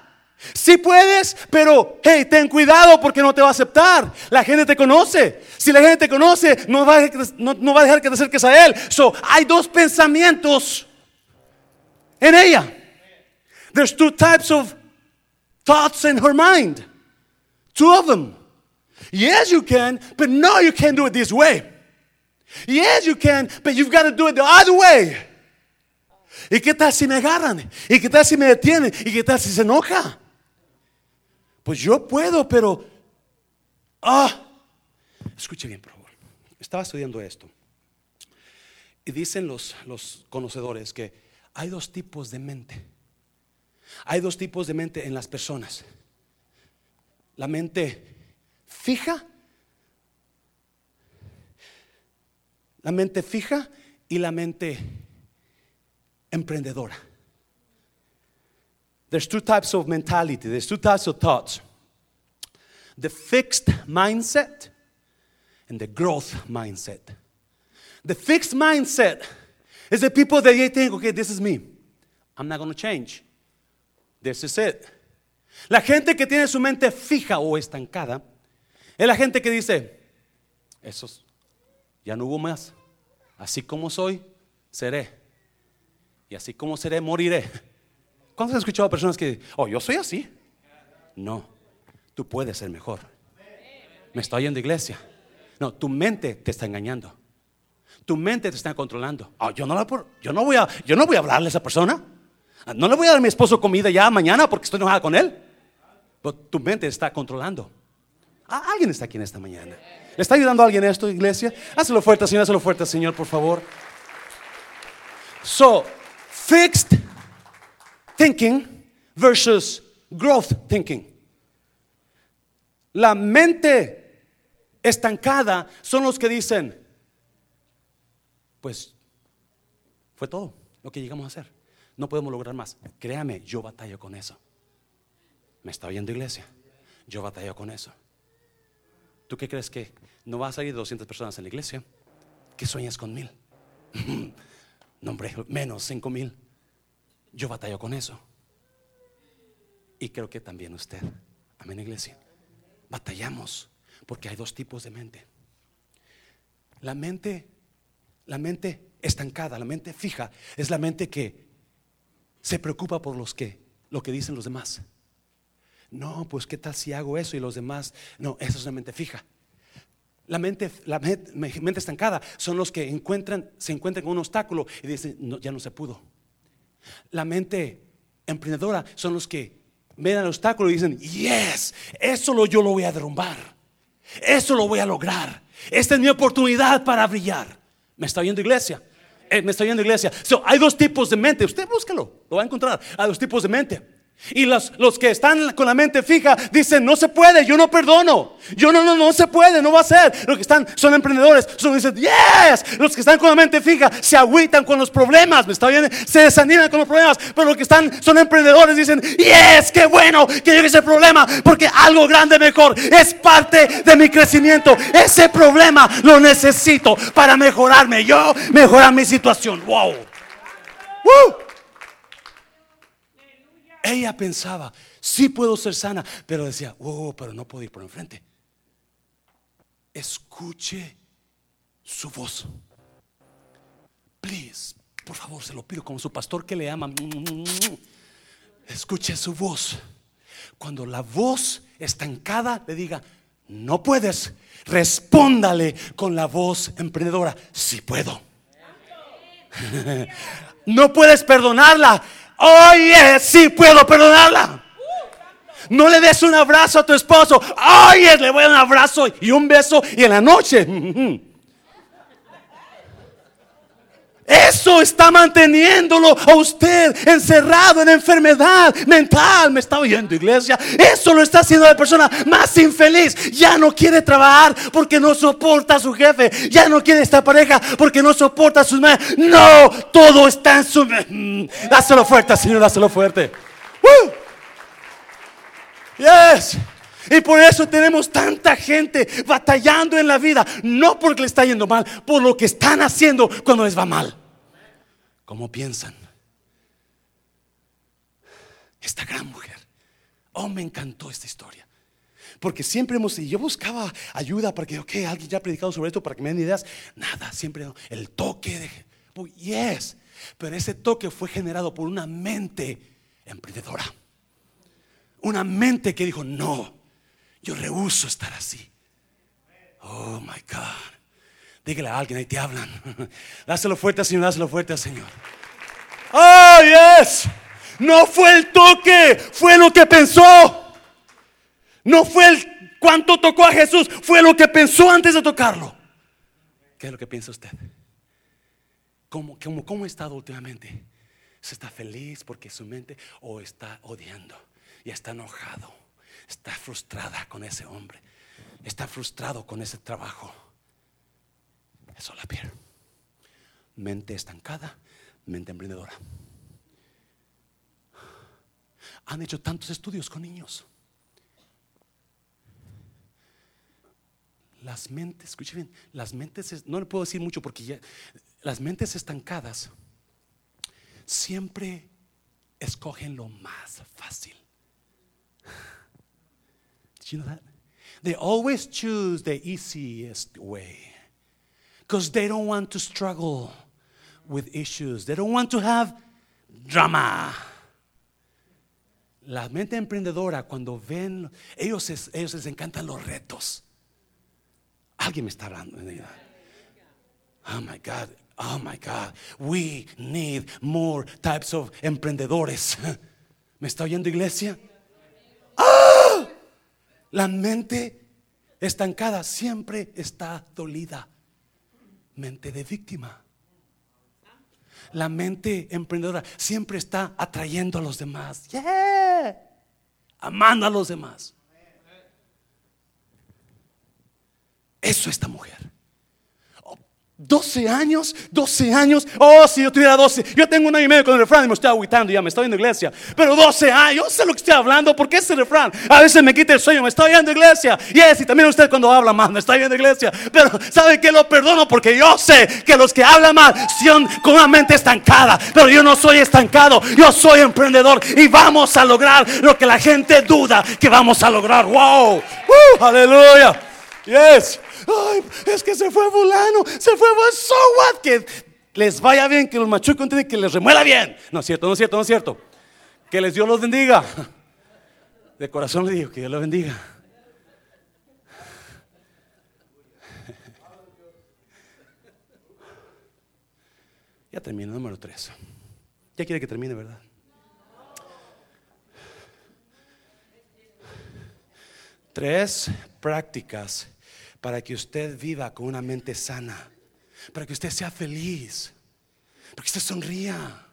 Si puedes, pero hey, ten cuidado porque no te va a aceptar. La gente te conoce. Si la gente te conoce, no va a, no, no va a dejar que te acerques a él. So, hay dos pensamientos en ella. There's two types of thoughts in her mind. Two of them. Yes, you can, but no, you can't do it this way. Yes, you can, but you've got to do it the other way. ¿Y qué tal si me agarran? ¿Y qué tal si me detienen? ¿Y qué tal si se enoja? Pues yo puedo, pero... Ah, escuche bien, por favor. Estaba estudiando esto. Y dicen los, los conocedores que hay dos tipos de mente. Hay dos tipos de mente en las personas. La mente fija, la mente fija y la mente emprendedora. There's two types of mentality, there's two types of thoughts. The fixed mindset and the growth mindset. The fixed mindset is the people that they think, okay, this is me. I'm not going to change. This is it. La gente que tiene su mente fija o estancada es la gente que dice, esos ya no hubo más. Así como soy, seré. Y así como seré, moriré. ¿Cuántos han escuchado a personas que, oh, yo soy así? No, tú puedes ser mejor. Me estoy yendo iglesia. No, tu mente te está engañando. Tu mente te está controlando. Oh, yo, no la, yo, no voy a, yo no voy a hablarle a esa persona. No le voy a dar a mi esposo comida ya mañana porque estoy enojada con él. Pero tu mente está controlando. Alguien está aquí en esta mañana. ¿Le está ayudando a alguien esto, iglesia? Hazlo fuerte, Señor, hazlo fuerte, Señor, por favor. So, fixed thinking versus growth thinking. La mente estancada son los que dicen, pues fue todo lo que llegamos a hacer. No podemos lograr más. Créame, yo batallo con eso. Me está oyendo iglesia. Yo batallo con eso. ¿Tú qué crees que no va a salir 200 personas en la iglesia? ¿Qué sueñas con mil? no, hombre, menos cinco mil. Yo batallo con eso. Y creo que también usted. Amén, iglesia. Batallamos porque hay dos tipos de mente. La mente, la mente estancada, la mente fija, es la mente que se preocupa por los que, lo que dicen los demás. No, pues qué tal si hago eso y los demás. No, eso es una mente fija. La mente, la mente, estancada son los que encuentran, se encuentran con un obstáculo y dicen, ya no se pudo. La mente emprendedora son los que ven el obstáculo y dicen, yes, eso lo, yo lo voy a derrumbar. Eso lo voy a lograr. Esta es mi oportunidad para brillar. ¿Me está viendo iglesia? Eh, me está viendo iglesia. hay dos tipos de mente. Usted búsquelo, lo va a encontrar. Hay dos tipos de mente. Y los, los, que están con la mente fija dicen, no se puede, yo no perdono. Yo no, no, no se puede, no va a ser. Los que están son emprendedores, son dicen, yes. Los que están con la mente fija se agüitan con los problemas, me está bien, se desaniman con los problemas. Pero los que están son emprendedores dicen, yes, qué bueno que llegue ese problema, porque algo grande mejor es parte de mi crecimiento. Ese problema lo necesito para mejorarme yo, mejorar mi situación. Wow. Woo. Ella pensaba, sí puedo ser sana, pero decía, oh, pero no puedo ir por enfrente. Escuche su voz. Please, por favor, se lo pido como su pastor que le ama. Escuche su voz. Cuando la voz estancada le diga, no puedes, respóndale con la voz emprendedora, sí puedo. no puedes perdonarla, Oye, sí puedo perdonarla. No le des un abrazo a tu esposo. Oye, le voy a dar un abrazo y un beso y en la noche. Eso está manteniéndolo a usted encerrado en enfermedad mental. Me está oyendo, iglesia. Eso lo está haciendo la persona más infeliz. Ya no quiere trabajar porque no soporta a su jefe. Ya no quiere esta pareja porque no soporta a sus madres. No, todo está en su. Dáselo fuerte, Señor, dáselo fuerte. Yes. Y por eso tenemos tanta gente batallando en la vida. No porque le está yendo mal, por lo que están haciendo cuando les va mal. ¿Cómo piensan? Esta gran mujer Oh, me encantó esta historia. Porque siempre hemos, y yo buscaba ayuda para que, ok, alguien ya ha predicado sobre esto para que me den ideas. Nada, siempre el toque de, oh, yes. Pero ese toque fue generado por una mente emprendedora. Una mente que dijo, no, yo rehuso estar así. Oh my God. Dígale a alguien, ahí te hablan. Dáselo fuerte Señor, dáselo fuerte Señor. Oh, yes. No fue el toque, fue lo que pensó. No fue el cuánto tocó a Jesús, fue lo que pensó antes de tocarlo. ¿Qué es lo que piensa usted? ¿Cómo, cómo, cómo ha estado últimamente? ¿Se está feliz porque su mente o está odiando y está enojado? Está frustrada con ese hombre. Está frustrado con ese trabajo. Eso la pierde. Mente estancada, mente emprendedora. Han hecho tantos estudios con niños. Las mentes, escuche bien, las mentes, no le puedo decir mucho porque ya, las mentes estancadas siempre escogen lo más fácil. Did you know that? They always choose the easiest way because they don't want to struggle with issues. They don't want to have drama. La mente emprendedora, cuando ven, ellos, ellos les encantan los retos. Alguien me está hablando. Oh my God, oh my God. We need more types of emprendedores. ¿Me está oyendo, iglesia? La mente estancada siempre está dolida. Mente de víctima. La mente emprendedora siempre está atrayendo a los demás. Amando a los demás. Eso esta mujer. 12 años, 12 años. Oh, si yo tuviera 12. Yo tengo un año y medio con el refrán y me estoy aguitando ya, me estoy viendo iglesia. Pero 12 años, yo sé lo que estoy hablando. porque ese refrán? A veces me quita el sueño, me estoy viendo iglesia. Y es, y también usted cuando habla mal, me está viendo iglesia. Pero ¿sabe que Lo perdono porque yo sé que los que hablan mal son con una mente estancada. Pero yo no soy estancado, yo soy emprendedor. Y vamos a lograr lo que la gente duda que vamos a lograr. ¡Wow! ¡Uh! ¡Aleluya! ¡Yes! Ay, es que se fue fulano, se fue, so what? Que les vaya bien, que los machucos tienen que les remuela bien. No es cierto, no es cierto, no es cierto. Que les Dios los bendiga. De corazón le digo que Dios los bendiga. Ya termino, número tres. Ya quiere que termine, ¿verdad? Tres prácticas para que usted viva con una mente sana, para que usted sea feliz, para que usted sonría.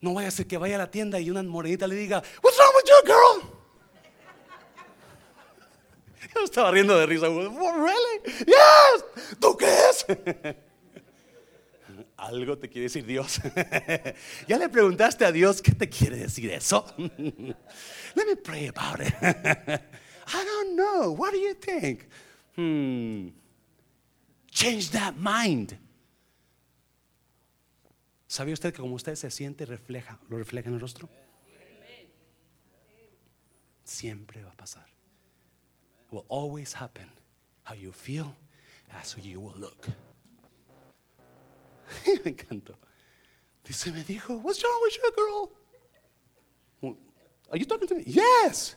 No vaya a ser que vaya a la tienda y una morenita le diga, What's wrong with you, girl? Yo estaba riendo de risa. really? Yes. ¿Tú crees? Algo te quiere decir Dios. ¿Ya le preguntaste a Dios qué te quiere decir eso? Let me pray about it. I don't know. What do you think? Hmm. Change that mind. ¿Sabía usted que como usted se siente, refleja, lo refleja en el rostro? Siempre va a pasar. will always happen. How you feel, that's how you will look. me encantó. Dice, me dijo, what's wrong with you, girl? Are you talking to me? Yes.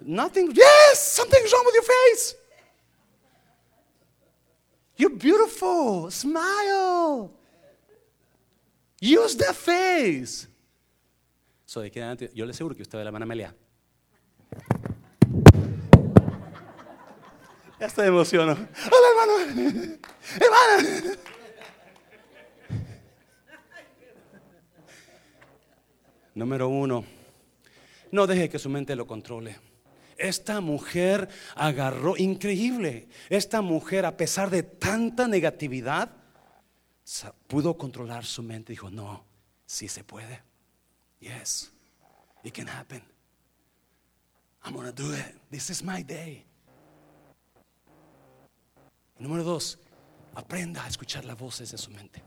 Nothing. Yes, something's wrong with your face. You're beautiful. Smile. Use the face. So, de yo le aseguro que usted ve la hermana Amelia. Ya estoy emocionado. Hola, hermano. Hermana. Número uno, no deje que su mente lo controle. Esta mujer agarró, increíble, esta mujer a pesar de tanta negatividad, pudo controlar su mente. Dijo, no, sí se puede. Yes, it can happen. I'm gonna do it. This is my day. Número dos, aprenda a escuchar las voces de su mente.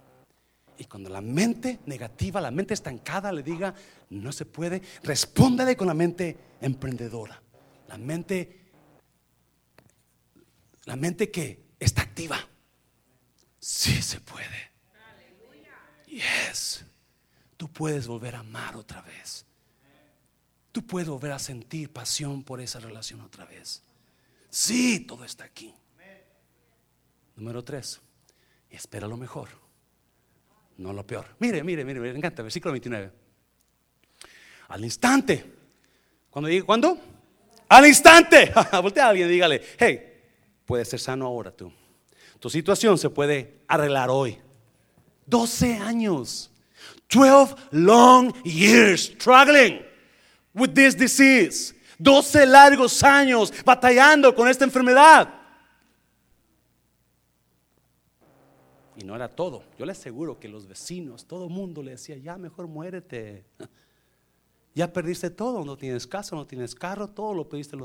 Y cuando la mente negativa, la mente estancada le diga, no se puede, respóndale con la mente emprendedora. La mente, la mente que está activa. Sí se puede. Yes. Tú puedes volver a amar otra vez. Tú puedes volver a sentir pasión por esa relación otra vez. Sí, todo está aquí. Número tres. Espera lo mejor, no lo peor. Mire, mire, mire, me encanta, versículo 29. Al instante. Cuando diga, ¿cuándo? Al instante. Voltea a alguien y dígale, hey, puedes ser sano ahora tú. Tu situación se puede arreglar hoy. 12 años. 12 long years struggling with this disease. 12 largos años batallando con esta enfermedad. Y no era todo. Yo le aseguro que los vecinos, todo el mundo le decía, ya mejor muérete. Ya perdiste todo, no tienes casa, no tienes carro, todo lo pediste.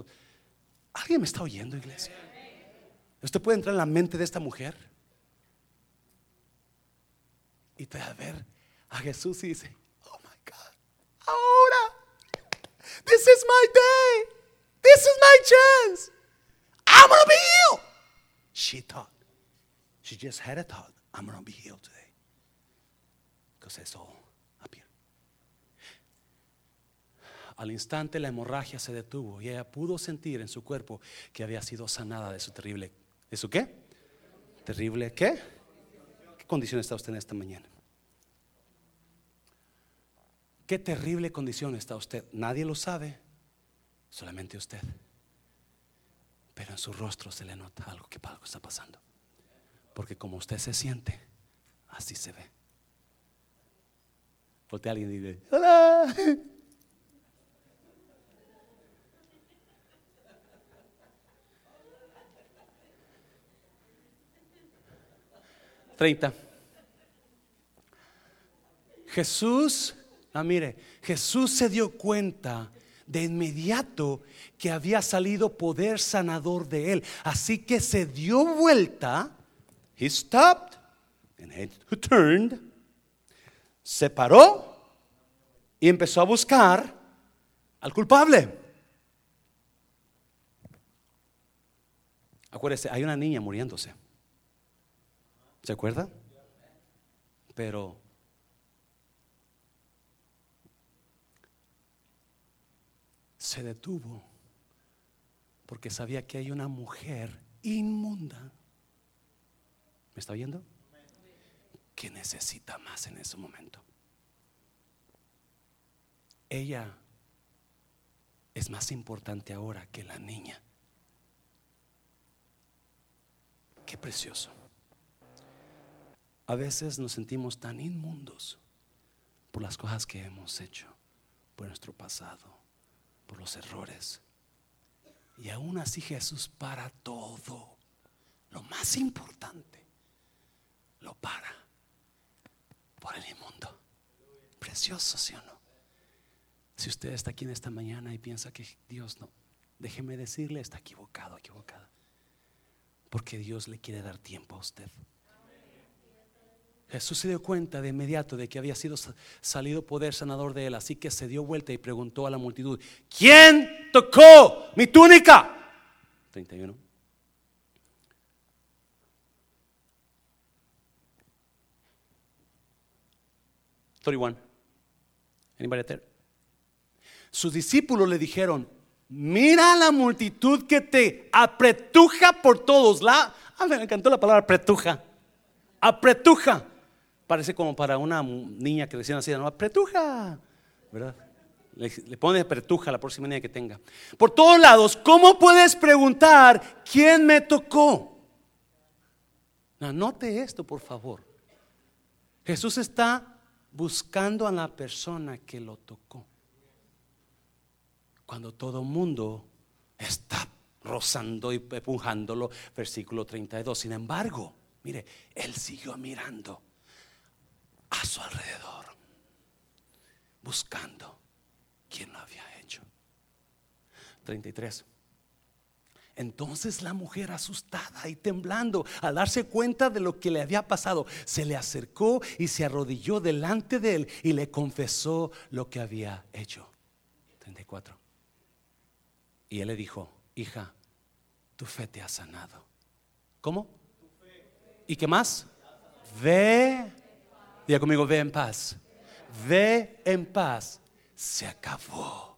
¿Alguien me está oyendo, iglesia? Usted puede entrar en la mente de esta mujer y te va a ver a Jesús y dice, oh my God, ahora, this is my day, this is my chance, I'm gonna be healed. She thought, she just had a thought, I'm gonna be healed today. Because it's all Al instante la hemorragia se detuvo y ella pudo sentir en su cuerpo que había sido sanada de su terrible, ¿de su qué? Terrible, ¿qué? ¿Qué condición está usted en esta mañana? Qué terrible condición está usted. Nadie lo sabe, solamente usted. Pero en su rostro se le nota algo que algo está pasando. Porque como usted se siente, así se ve. Voltea a alguien y dice, hola. Treinta. Jesús Ah, mire, Jesús se dio cuenta de inmediato que había salido poder sanador de él. Así que se dio vuelta, he stopped, and he turned, se paró y empezó a buscar al culpable. Acuérdese, hay una niña muriéndose. ¿Se acuerda? Pero se detuvo porque sabía que hay una mujer inmunda. ¿Me está oyendo? Que necesita más en ese momento. Ella es más importante ahora que la niña. Qué precioso. A veces nos sentimos tan inmundos por las cosas que hemos hecho, por nuestro pasado por los errores. Y aún así Jesús para todo. Lo más importante, lo para por el inmundo. Precioso, ¿sí o no? Si usted está aquí en esta mañana y piensa que Dios no, déjeme decirle, está equivocado, equivocada. Porque Dios le quiere dar tiempo a usted. Jesús se dio cuenta de inmediato de que había sido salido poder sanador de él, así que se dio vuelta y preguntó a la multitud, ¿quién tocó mi túnica? 31. Thirty-one. Anybody there? Sus discípulos le dijeron, mira la multitud que te apretuja por todos lados. Ah, me encantó la palabra apretuja. Apretuja Parece como para una niña que recién nacida, no, pretuja, ¿verdad? Le, pone pretuja la próxima niña que tenga. Por todos lados, ¿cómo puedes preguntar quién me tocó? Anote esto, por favor. Jesús está buscando a la persona que lo tocó. Cuando todo mundo está rozando y empujándolo, versículo 32. Sin embargo, mire, él siguió mirando a su alrededor, buscando quien lo había hecho. 33. Entonces la mujer asustada y temblando, al darse cuenta de lo que le había pasado, se le acercó y se arrodilló delante de él y le confesó lo que había hecho. 34. Y él le dijo, hija, tu fe te ha sanado. ¿Cómo? ¿Y qué más? Ve, diga conmigo, ve en paz. Ve en paz. Se acabó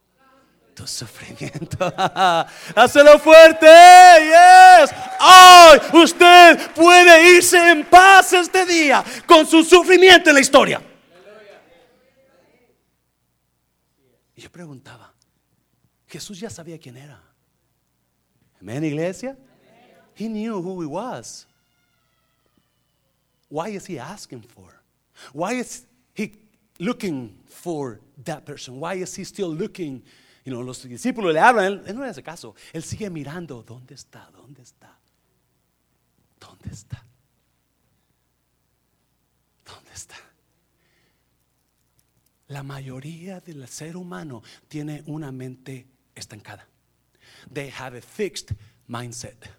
tu sufrimiento. Hazlo fuerte. Yes. Hoy usted puede irse en paz este día con su sufrimiento en la historia. Y yo preguntaba, Jesús ya sabía quién era. Amén, iglesia. He knew who he was. Why is he asking for? Why is he looking for that person? Why is he still looking? You know, los discípulos le hablan, él, no le hace caso. Él sigue mirando, ¿dónde está? ¿Dónde está? ¿Dónde está? ¿Dónde está? La mayoría del ser humano tiene una mente estancada. They have a fixed mindset.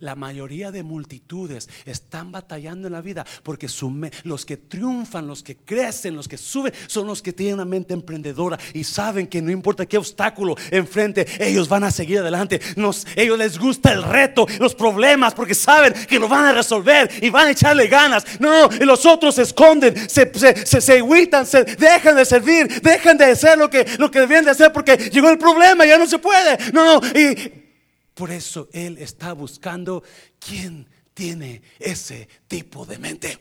La mayoría de multitudes están batallando en la vida porque los que triunfan, los que crecen, los que suben, son los que tienen una mente emprendedora y saben que no importa qué obstáculo enfrente, ellos van a seguir adelante. ellos les gusta el reto, los problemas, porque saben que lo van a resolver y van a echarle ganas. No, y los otros se esconden, se, se, se, dejan de servir, dejan de hacer lo que, lo que debían de hacer porque llegó el problema, ya no se puede. No, no, y por eso Él está buscando quién tiene ese tipo de mente.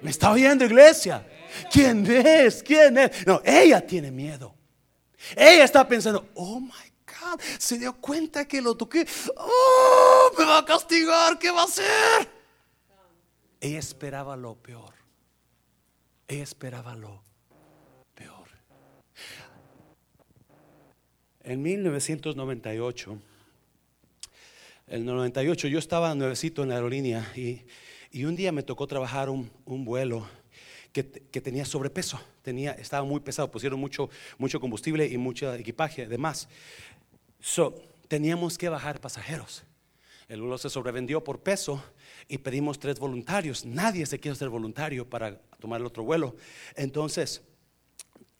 ¿Me está oyendo, iglesia? ¿Quién es? ¿Quién es? No, ella tiene miedo. Ella está pensando, oh my God, se dio cuenta que lo toqué. Oh, me va a castigar, ¿qué va a hacer? Ella esperaba lo peor. Ella esperaba lo peor. En 1998 el 98, yo estaba nuevecito en la aerolínea y, un día me tocó trabajar un, vuelo que, tenía sobrepeso, tenía, estaba muy pesado, pusieron mucho, mucho combustible y mucho equipaje además. So, teníamos que bajar pasajeros. El vuelo se sobrevendió por peso y pedimos tres voluntarios. Nadie se quiere ser voluntario para tomar el otro vuelo. Entonces,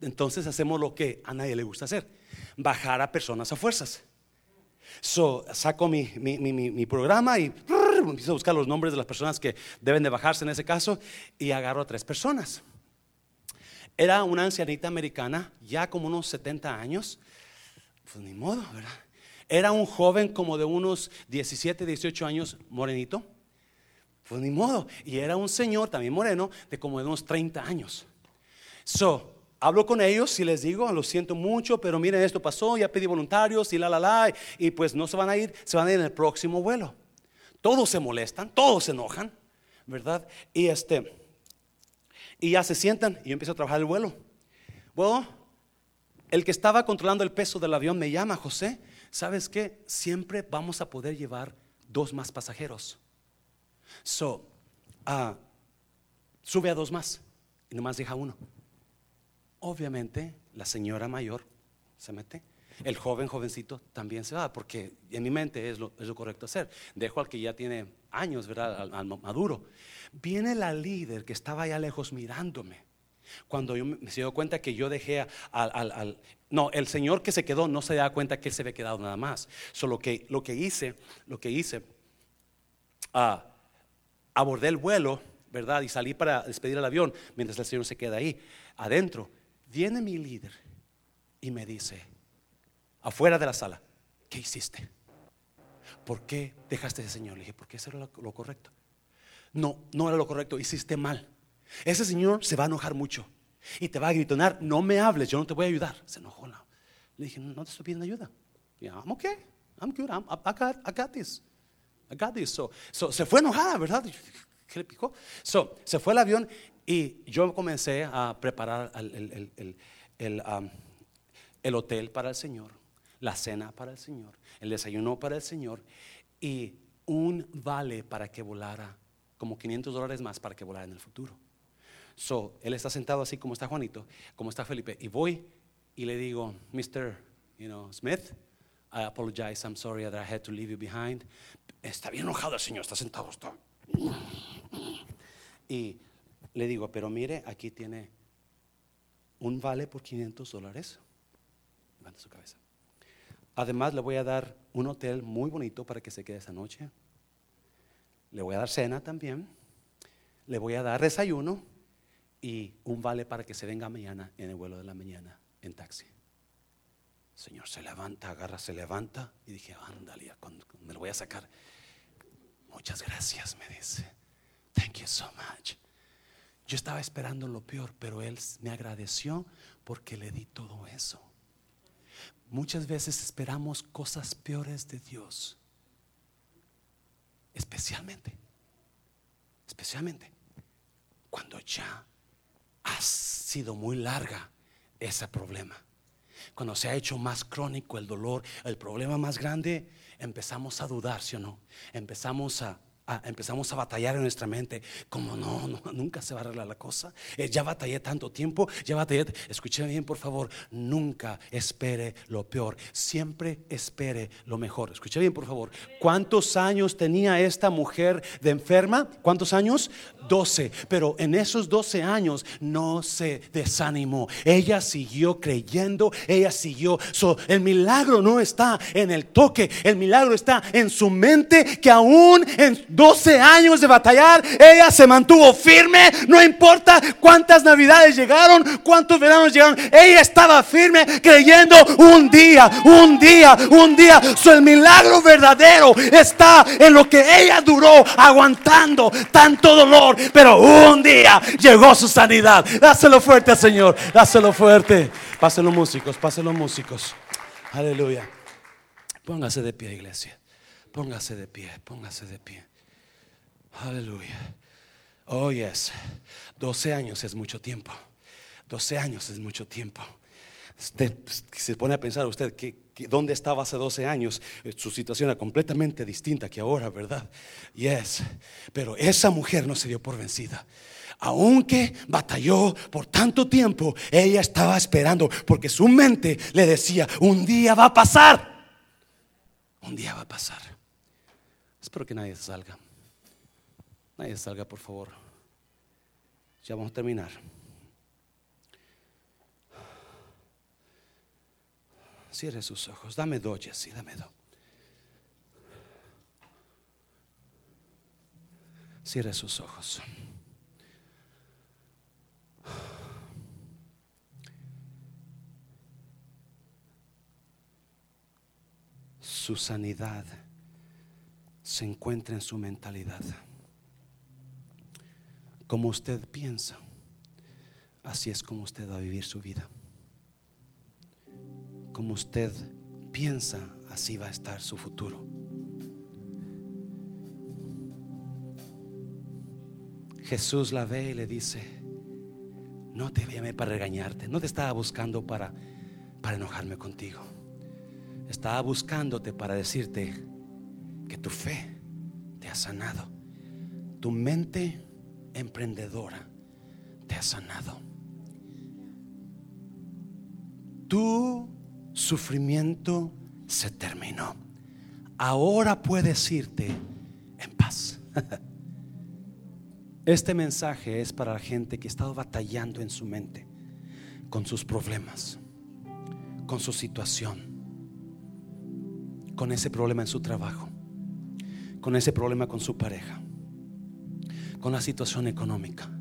entonces hacemos lo que a nadie le gusta hacer, bajar a personas a fuerzas. So, saco mi, mi, programa y empiezo a buscar los nombres de las personas que deben de bajarse en ese caso y agarro a tres personas. Era una ancianita americana, ya como unos 70 años. Pues ni modo, ¿verdad? Era un joven como de unos 17, 18 años, morenito. Pues ni modo. Y era un señor también moreno, de como de unos 30 años. So, hablo con ellos y les digo, lo siento mucho, pero miren, esto pasó, ya pedí voluntarios y la, la, la, y pues no se van a ir, se van a ir en el próximo vuelo. Todos se molestan, todos se enojan, ¿verdad? Y este, y ya se sientan y yo empiezo a trabajar el vuelo. Bueno, el que estaba controlando el peso del avión me llama, José, ¿sabes qué? Siempre vamos a poder llevar dos más pasajeros. So, uh, sube a dos más y nomás deja uno. Obviamente la señora mayor se mete. El joven, jovencito también se va, porque en mi mente es lo, correcto hacer. Dejo al que ya tiene años, ¿verdad? Al, maduro. Viene la líder que estaba allá lejos mirándome. Cuando yo me, se dio cuenta que yo dejé al, No, el señor que se quedó no se da cuenta que él se había quedado nada más. Solo que lo que hice, lo que hice, ah, abordé el vuelo, ¿verdad? Y salí para despedir al avión mientras el señor se queda ahí, adentro Viene mi líder y me dice, afuera de la sala, ¿qué hiciste? ¿Por qué dejaste ese señor? Le dije, porque eso era lo, correcto. No, no era lo correcto, hiciste mal. Ese señor se va a enojar mucho y te va a gritonar, no me hables, yo no te voy a ayudar. Se enojó. Le dije, no te estoy pidiendo ayuda. Y I'm okay, I'm good, I'm, I, got, I got this. I got this. So, se fue enojada, ¿verdad? ¿Qué le picó? So, se fue el avión y yo comencé a preparar el, el, hotel para el Señor, la cena para el Señor, el desayuno para el Señor y un vale para que volara, como 500 dólares más para que volara en el futuro. So, él está sentado así como está Juanito, como está Felipe, y voy y le digo, Mr. You know, Smith, I apologize, I'm sorry that I had to leave you behind. Está bien enojado el Señor, está sentado. Está. Y le digo, pero mire, aquí tiene un vale por 500 dólares. Levanta su cabeza. Además, le voy a dar un hotel muy bonito para que se quede esa noche. Le voy a dar cena también. Le voy a dar desayuno y un vale para que se venga mañana en el vuelo de la mañana en taxi. Señor se levanta, agarra, se levanta y dije, ándale, me lo voy a sacar. Muchas gracias, me dice. Thank you so much. Yo estaba esperando lo peor, pero él me agradeció porque le di todo eso. Muchas veces esperamos cosas peores de Dios. Especialmente, especialmente cuando ya ha sido muy larga ese problema. Cuando se ha hecho más crónico el dolor, el problema más grande, empezamos a dudar, ¿sí o no? Empezamos a empezamos a batallar en nuestra mente, como no, nunca se va a arreglar la cosa. Eh, ya batallé tanto tiempo, ya batallé. Escúcheme bien, por favor, nunca espere lo peor, siempre espere lo mejor. Escuche bien, por favor. ¿Cuántos años tenía esta mujer de enferma? ¿Cuántos años? 12. Pero en esos 12 años no se desanimó. Ella siguió creyendo, ella siguió. el milagro no está en el toque, el milagro está en su mente que aún en 12 años de batallar, ella se mantuvo firme, no importa cuántas navidades llegaron, cuántos veranos llegaron, ella estaba firme creyendo un día, un día, un día. So, el milagro verdadero está en lo que ella duró aguantando tanto dolor, pero un día llegó su sanidad. Dáselo fuerte, Señor, dáselo fuerte. Pásenlo músicos, pásenlo músicos. Aleluya. Póngase de pie, iglesia. Póngase de pie, póngase de pie. Aleluya. Oh, yes. 12 años es mucho tiempo. 12 años es mucho tiempo. Usted se pone a pensar usted dónde estaba hace 12 años, eh, su situación era completamente distinta que ahora, ¿verdad? Yes. Pero esa mujer no se dio por vencida. Aunque batalló por tanto tiempo, ella estaba esperando porque su mente le decía, un día va a pasar. Un día va a pasar. Espero que nadie salga. Nadie salga, por favor. Ya vamos a terminar. Cierre sus ojos. Dame dos, Jessy, dame dos. Cierre sus ojos. Su sanidad se encuentra en su mentalidad como usted piensa, así es como usted va a vivir su vida. Como usted piensa, así va a estar su futuro. Jesús la ve y le dice, no te llamé para regañarte, no te estaba buscando para, para enojarme contigo. Estaba buscándote para decirte que tu fe te ha sanado. Tu mente emprendedora te ha sanado. Tu sufrimiento se terminó. Ahora puedes irte en paz. Este mensaje es para la gente que ha estado batallando en su mente con sus problemas, con su situación, con ese problema en su trabajo, con ese problema con su pareja con la situación económica.